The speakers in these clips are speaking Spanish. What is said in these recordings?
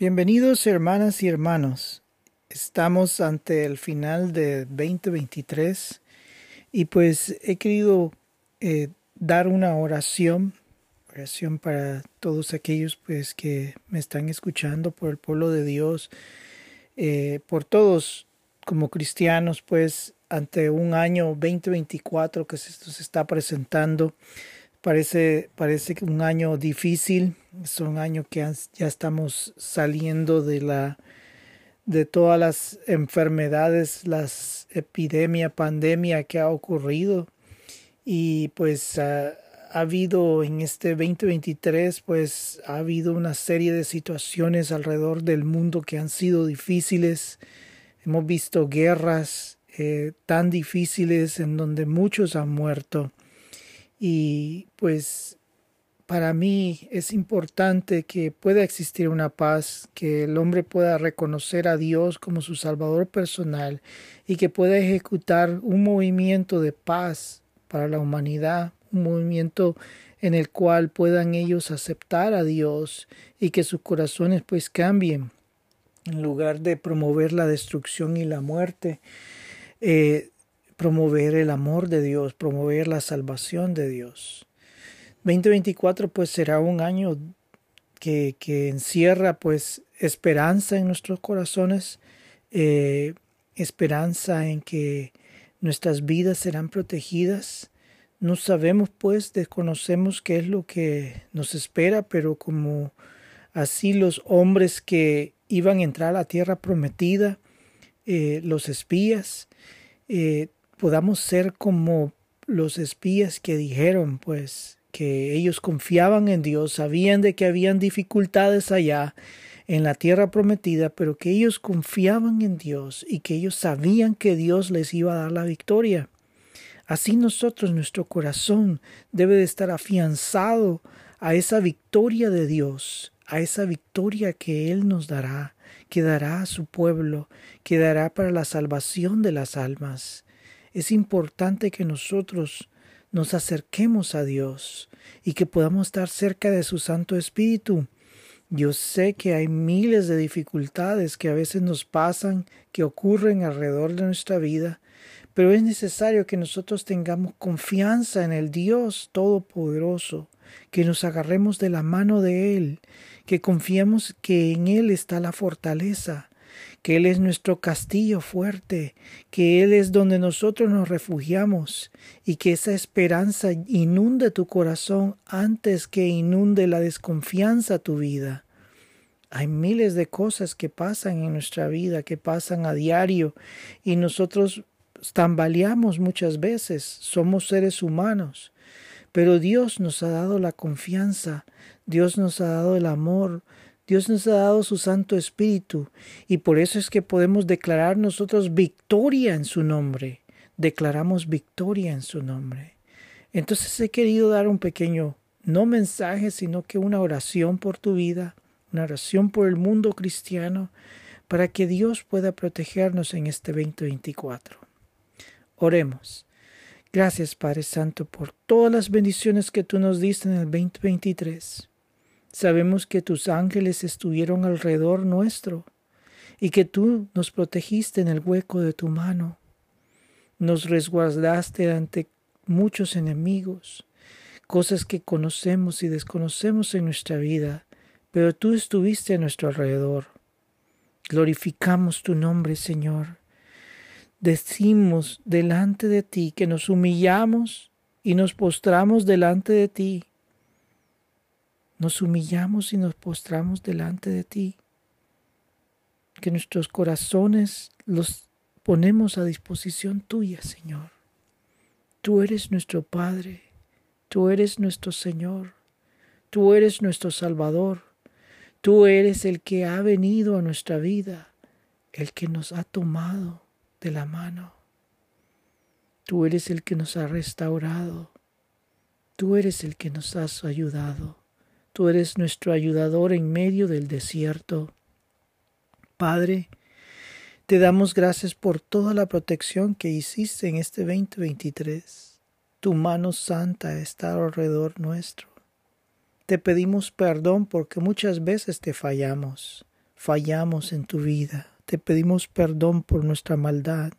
Bienvenidos hermanas y hermanos. Estamos ante el final de 2023 y pues he querido eh, dar una oración, oración para todos aquellos pues que me están escuchando, por el pueblo de Dios, eh, por todos como cristianos pues ante un año 2024 que se, se está presentando. Parece, parece un año difícil, es un año que ya estamos saliendo de la de todas las enfermedades, las epidemia, pandemia que ha ocurrido y pues ha, ha habido en este 2023 pues ha habido una serie de situaciones alrededor del mundo que han sido difíciles. Hemos visto guerras eh, tan difíciles en donde muchos han muerto y pues para mí es importante que pueda existir una paz, que el hombre pueda reconocer a Dios como su Salvador personal y que pueda ejecutar un movimiento de paz para la humanidad, un movimiento en el cual puedan ellos aceptar a Dios y que sus corazones pues cambien en lugar de promover la destrucción y la muerte. Eh, promover el amor de Dios, promover la salvación de Dios. 2024 pues será un año que, que encierra pues esperanza en nuestros corazones, eh, esperanza en que nuestras vidas serán protegidas. No sabemos pues, desconocemos qué es lo que nos espera, pero como así los hombres que iban a entrar a la tierra prometida, eh, los espías, eh, podamos ser como los espías que dijeron, pues, que ellos confiaban en Dios, sabían de que habían dificultades allá en la tierra prometida, pero que ellos confiaban en Dios y que ellos sabían que Dios les iba a dar la victoria. Así nosotros, nuestro corazón debe de estar afianzado a esa victoria de Dios, a esa victoria que Él nos dará, que dará a su pueblo, que dará para la salvación de las almas es importante que nosotros nos acerquemos a Dios y que podamos estar cerca de su Santo Espíritu. Yo sé que hay miles de dificultades que a veces nos pasan, que ocurren alrededor de nuestra vida, pero es necesario que nosotros tengamos confianza en el Dios Todopoderoso, que nos agarremos de la mano de Él, que confiemos que en Él está la fortaleza, que Él es nuestro castillo fuerte, que Él es donde nosotros nos refugiamos y que esa esperanza inunde tu corazón antes que inunde la desconfianza tu vida. Hay miles de cosas que pasan en nuestra vida, que pasan a diario y nosotros tambaleamos muchas veces, somos seres humanos, pero Dios nos ha dado la confianza, Dios nos ha dado el amor, Dios nos ha dado su Santo Espíritu y por eso es que podemos declarar nosotros victoria en su nombre. Declaramos victoria en su nombre. Entonces he querido dar un pequeño, no mensaje, sino que una oración por tu vida, una oración por el mundo cristiano, para que Dios pueda protegernos en este 2024. Oremos. Gracias Padre Santo por todas las bendiciones que tú nos diste en el 2023. Sabemos que tus ángeles estuvieron alrededor nuestro y que tú nos protegiste en el hueco de tu mano. Nos resguardaste ante muchos enemigos, cosas que conocemos y desconocemos en nuestra vida, pero tú estuviste a nuestro alrededor. Glorificamos tu nombre, Señor. Decimos delante de ti que nos humillamos y nos postramos delante de ti nos humillamos y nos postramos delante de ti, que nuestros corazones los ponemos a disposición tuya, Señor. Tú eres nuestro Padre, tú eres nuestro Señor, tú eres nuestro Salvador, tú eres el que ha venido a nuestra vida, el que nos ha tomado de la mano. Tú eres el que nos ha restaurado, tú eres el que nos has ayudado. Tú eres nuestro ayudador en medio del desierto. Padre, te damos gracias por toda la protección que hiciste en este 2023. Tu mano santa está alrededor nuestro. Te pedimos perdón porque muchas veces te fallamos. fallamos en tu vida. Te pedimos perdón por nuestra maldad.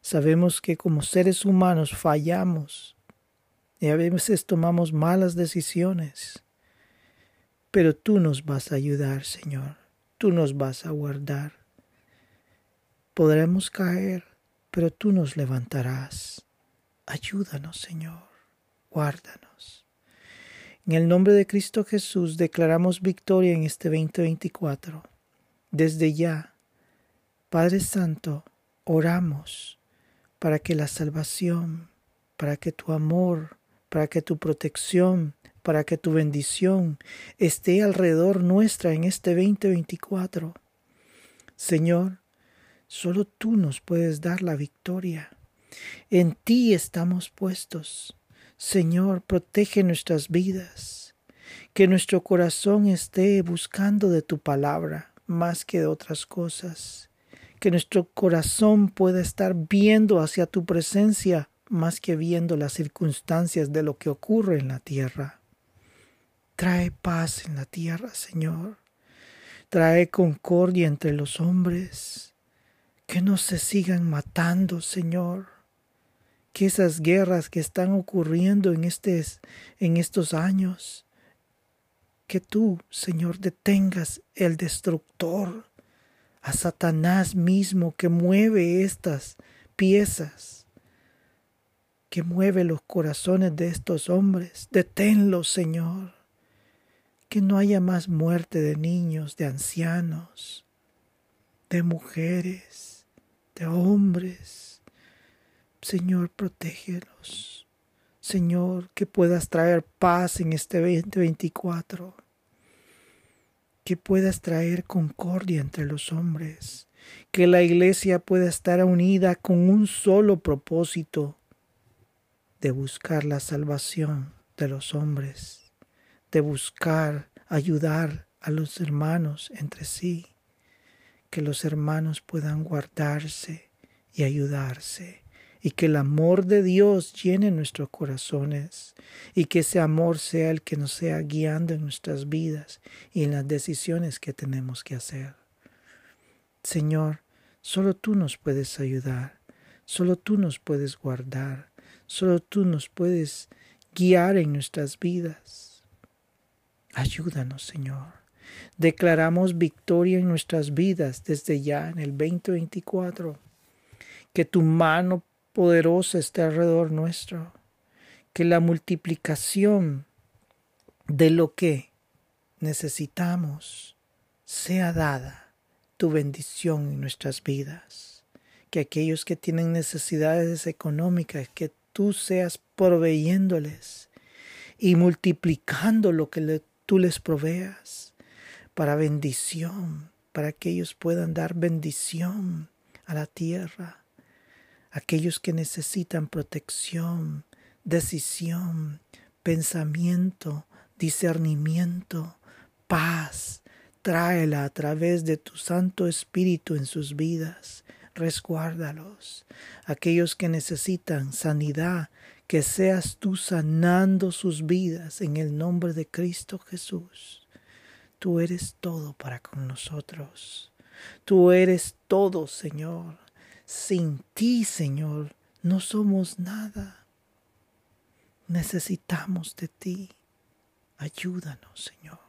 Sabemos que como seres humanos fallamos y a veces tomamos malas decisiones. Pero tú nos vas a ayudar, Señor. Tú nos vas a guardar. Podremos caer, pero tú nos levantarás. Ayúdanos, Señor. Guárdanos. En el nombre de Cristo Jesús declaramos victoria en este 2024. Desde ya, Padre Santo, oramos para que la salvación, para que tu amor, para que tu protección, para que tu bendición esté alrededor nuestra en este 2024. Señor, Solo tú nos puedes dar la victoria. En ti estamos puestos. Señor, protege nuestras vidas. Que nuestro corazón esté buscando de tu palabra más que de otras cosas. Que nuestro corazón pueda estar viendo hacia tu presencia más que viendo las circunstancias de lo que ocurre en la tierra. Trae paz en la tierra, Señor. Trae concordia entre los hombres que no se sigan matando, Señor. Que esas guerras que están ocurriendo en, en estos años, que tú, Señor, detengas el destructor, a Satanás mismo que mueve estas piezas, que mueve los corazones de estos hombres. Deténlo, Señor. Que no haya más muerte de niños, de ancianos, de mujeres de hombres. Señor, protégelos. Señor, que puedas traer paz en este 2024. Que puedas traer concordia entre los hombres. Que la iglesia pueda estar unida con un solo propósito de buscar la salvación de los hombres, de buscar ayudar a los hermanos entre sí que los hermanos puedan guardarse y ayudarse, y que el amor de Dios llene nuestros corazones, y que ese amor sea el que nos sea guiando en nuestras vidas y en las decisiones que tenemos que hacer. Señor, solo tú nos puedes ayudar, solo tú nos puedes guardar, solo tú nos puedes guiar en nuestras vidas. Ayúdanos, Señor. Declaramos victoria en nuestras vidas desde ya en el 2024. Que tu mano poderosa esté alrededor nuestro. Que la multiplicación de lo que necesitamos sea dada tu bendición en nuestras vidas. Que aquellos que tienen necesidades económicas, que tú seas proveyéndoles y multiplicando lo que tú les proveas para bendición, para que ellos puedan dar bendición a la tierra, aquellos que necesitan protección, decisión, pensamiento, discernimiento, paz, tráela a través de tu Santo Espíritu en sus vidas. Resguárdalos. Aquellos que necesitan sanidad, que seas tú sanando sus vidas en el nombre de Cristo Jesús. Tú eres todo para con nosotros. Tú eres todo, Señor. Sin ti, Señor, no somos nada. Necesitamos de ti. Ayúdanos, Señor.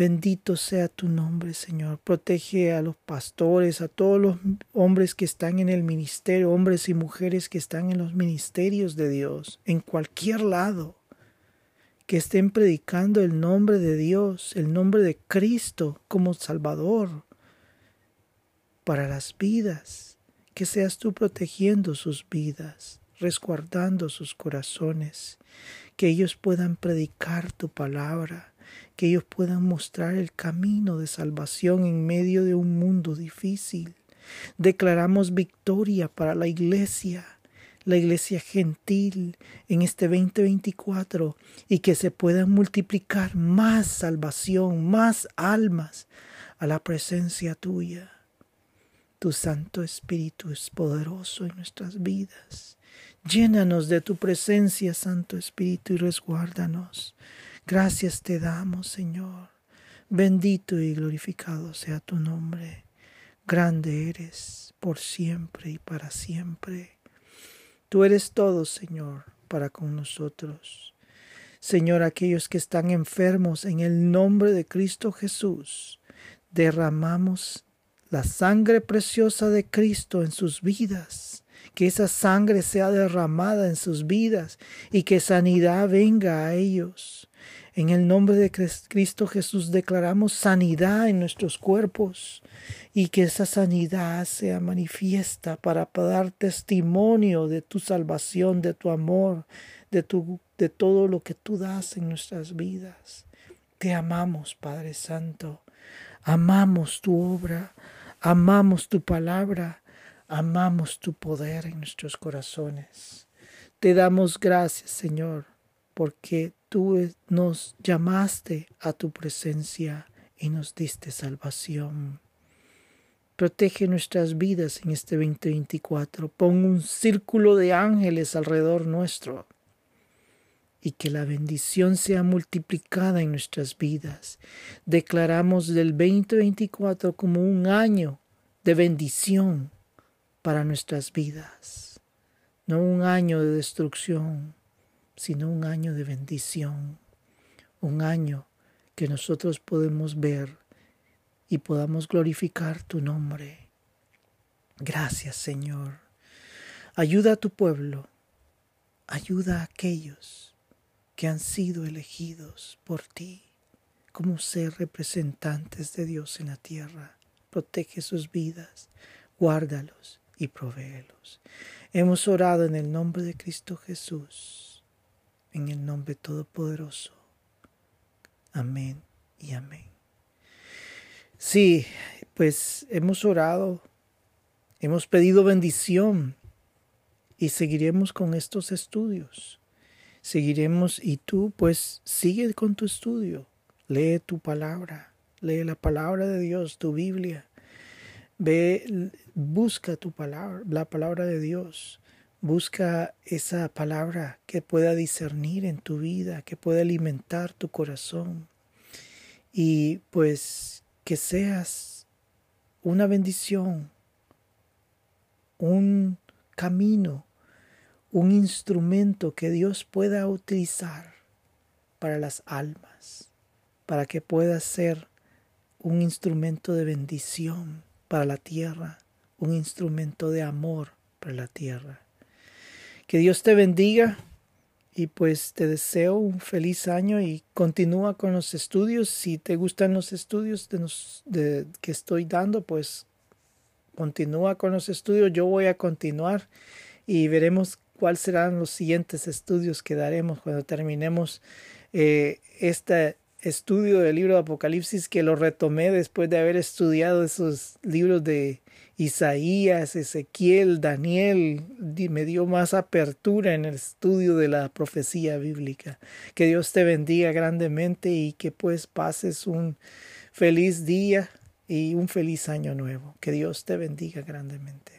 Bendito sea tu nombre, Señor. Protege a los pastores, a todos los hombres que están en el ministerio, hombres y mujeres que están en los ministerios de Dios, en cualquier lado que estén predicando el nombre de Dios, el nombre de Cristo como Salvador para las vidas, que seas tú protegiendo sus vidas, resguardando sus corazones, que ellos puedan predicar tu palabra, que ellos puedan mostrar el camino de salvación en medio de un mundo difícil. Declaramos victoria para la iglesia la iglesia gentil en este 2024 y que se puedan multiplicar más salvación, más almas a la presencia tuya. Tu Santo Espíritu es poderoso en nuestras vidas. Llénanos de tu presencia, Santo Espíritu, y resguárdanos. Gracias te damos, Señor, Bendito y glorificado sea tu nombre. Grande eres por siempre y para siempre. Tú eres todo, Señor, para con nosotros. Señor, aquellos que están enfermos, en el nombre de Cristo Jesús, derramamos la sangre preciosa de Cristo en sus vidas. Que esa sangre sea derramada en sus vidas y que sanidad venga a ellos. En el nombre de Cristo Jesús declaramos sanidad en nuestros cuerpos y que esa sanidad sea manifiesta para dar testimonio de tu salvación, de tu amor, de, tu, de todo lo que tú das en nuestras vidas. Te amamos, Padre Santo. Amamos tu obra, amamos tu palabra, amamos tu poder en nuestros corazones. Te damos gracias, Señor, porque tú nos llamaste a tu presencia y nos diste salvación. Protege nuestras vidas en este 2024. Pon un círculo de ángeles alrededor nuestro y que la bendición sea multiplicada en nuestras vidas. Declaramos del 2024 como un año de bendición para nuestras vidas, no un año de destrucción, sino un año de bendición, un año que nosotros podemos ver y podamos glorificar tu nombre. Gracias Señor. Ayuda a tu pueblo, ayuda a aquellos que han sido elegidos por ti como ser representantes de Dios en la tierra. Protege sus vidas, guárdalos y provéelos. Hemos orado en el nombre de Cristo Jesús en el nombre todopoderoso. Amén y amén. Sí, pues hemos orado, hemos pedido bendición y seguiremos con estos estudios. Seguiremos y tú pues sigue con tu estudio. Lee tu palabra, lee la palabra de Dios, tu Biblia. Ve, busca tu palabra, la palabra de Dios. Busca esa palabra que pueda discernir en tu vida, que pueda alimentar tu corazón y pues que seas una bendición, un camino, un instrumento que Dios pueda utilizar para las almas, para que puedas ser un instrumento de bendición para la tierra, un instrumento de amor para la tierra. Que Dios te bendiga y pues te deseo un feliz año y continúa con los estudios. Si te gustan los estudios de, que estoy dando, pues continúa con los estudios. Yo voy a continuar y veremos cuáles serán los siguientes estudios que daremos cuando terminemos eh, este estudio del libro de Apocalipsis que lo retomé después de haber estudiado esos libros de Isaías, Ezequiel, Daniel, me dio más apertura en el estudio de la profecía bíblica. Que Dios te bendiga grandemente y que pues pases un feliz día y un feliz año nuevo. Que Dios te bendiga grandemente.